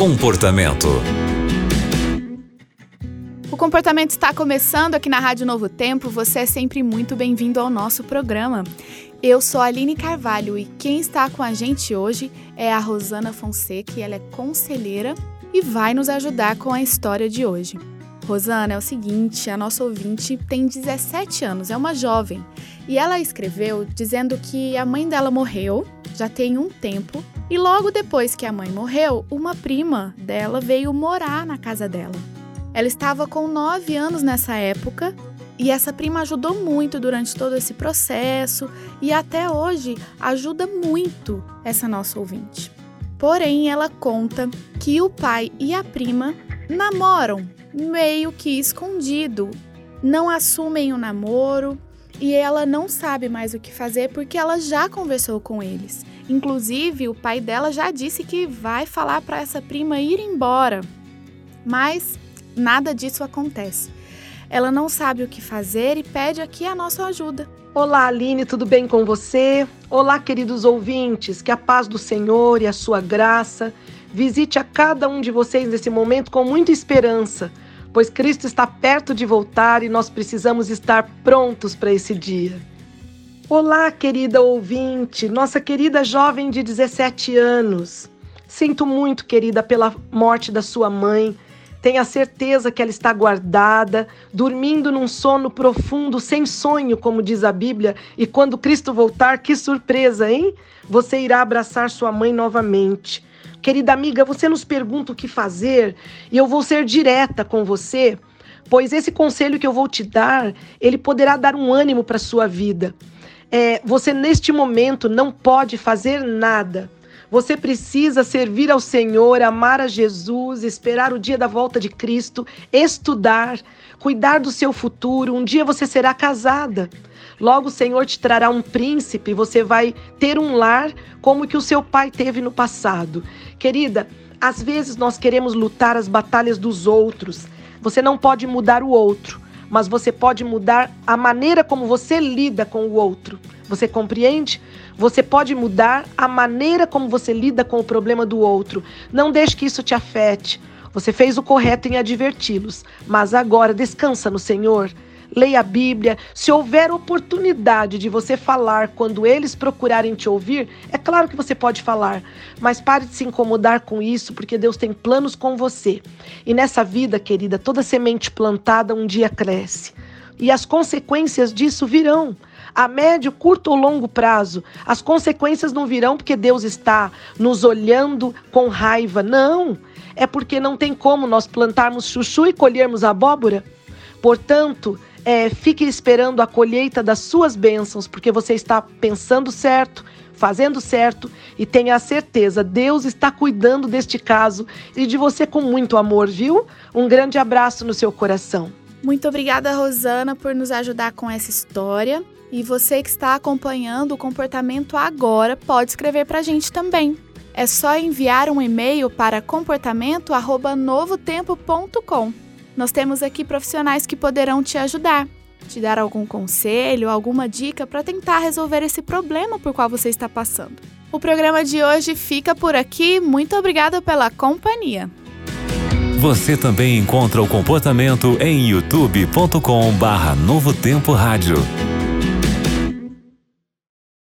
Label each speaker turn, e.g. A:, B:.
A: Comportamento.
B: O comportamento está começando aqui na Rádio Novo Tempo. Você é sempre muito bem-vindo ao nosso programa. Eu sou a Aline Carvalho e quem está com a gente hoje é a Rosana Fonseca, ela é conselheira e vai nos ajudar com a história de hoje. Rosana, é o seguinte, a nossa ouvinte tem 17 anos, é uma jovem, e ela escreveu dizendo que a mãe dela morreu já tem um tempo e logo depois que a mãe morreu, uma prima dela veio morar na casa dela. Ela estava com 9 anos nessa época e essa prima ajudou muito durante todo esse processo e até hoje ajuda muito essa nossa ouvinte. Porém, ela conta que o pai e a prima namoram meio que escondido, não assumem o namoro e ela não sabe mais o que fazer porque ela já conversou com eles. Inclusive, o pai dela já disse que vai falar para essa prima ir embora. Mas nada disso acontece. Ela não sabe o que fazer e pede aqui a nossa ajuda.
C: Olá, Aline, tudo bem com você? Olá, queridos ouvintes, que a paz do Senhor e a sua graça visite a cada um de vocês nesse momento com muita esperança, pois Cristo está perto de voltar e nós precisamos estar prontos para esse dia. Olá, querida ouvinte, nossa querida jovem de 17 anos. Sinto muito, querida, pela morte da sua mãe. Tenha certeza que ela está guardada, dormindo num sono profundo, sem sonho, como diz a Bíblia. E quando Cristo voltar, que surpresa, hein? Você irá abraçar sua mãe novamente. Querida amiga, você nos pergunta o que fazer e eu vou ser direta com você, pois esse conselho que eu vou te dar, ele poderá dar um ânimo para sua vida é, você neste momento não pode fazer nada. Você precisa servir ao Senhor, amar a Jesus, esperar o dia da volta de Cristo, estudar, cuidar do seu futuro. Um dia você será casada. Logo o Senhor te trará um príncipe, você vai ter um lar como que o seu pai teve no passado. Querida, às vezes nós queremos lutar as batalhas dos outros. Você não pode mudar o outro, mas você pode mudar a maneira como você lida com o outro. Você compreende? Você pode mudar a maneira como você lida com o problema do outro. Não deixe que isso te afete. Você fez o correto em adverti-los, mas agora descansa no Senhor leia a Bíblia. Se houver oportunidade de você falar quando eles procurarem te ouvir, é claro que você pode falar, mas pare de se incomodar com isso, porque Deus tem planos com você. E nessa vida, querida, toda semente plantada um dia cresce. E as consequências disso virão a médio, curto ou longo prazo. As consequências não virão porque Deus está nos olhando com raiva. Não. É porque não tem como nós plantarmos chuchu e colhermos abóbora. Portanto, é, fique esperando a colheita das suas bênçãos, porque você está pensando certo, fazendo certo e tenha a certeza, Deus está cuidando deste caso e de você com muito amor, viu? Um grande abraço no seu coração.
B: Muito obrigada, Rosana, por nos ajudar com essa história. E você que está acompanhando o comportamento agora, pode escrever para a gente também. É só enviar um e-mail para comportamento@novotempo.com. Nós temos aqui profissionais que poderão te ajudar, te dar algum conselho, alguma dica para tentar resolver esse problema por qual você está passando. O programa de hoje fica por aqui. Muito obrigada pela companhia.
A: Você também encontra o comportamento em youtube.com/barra Novo Tempo Rádio.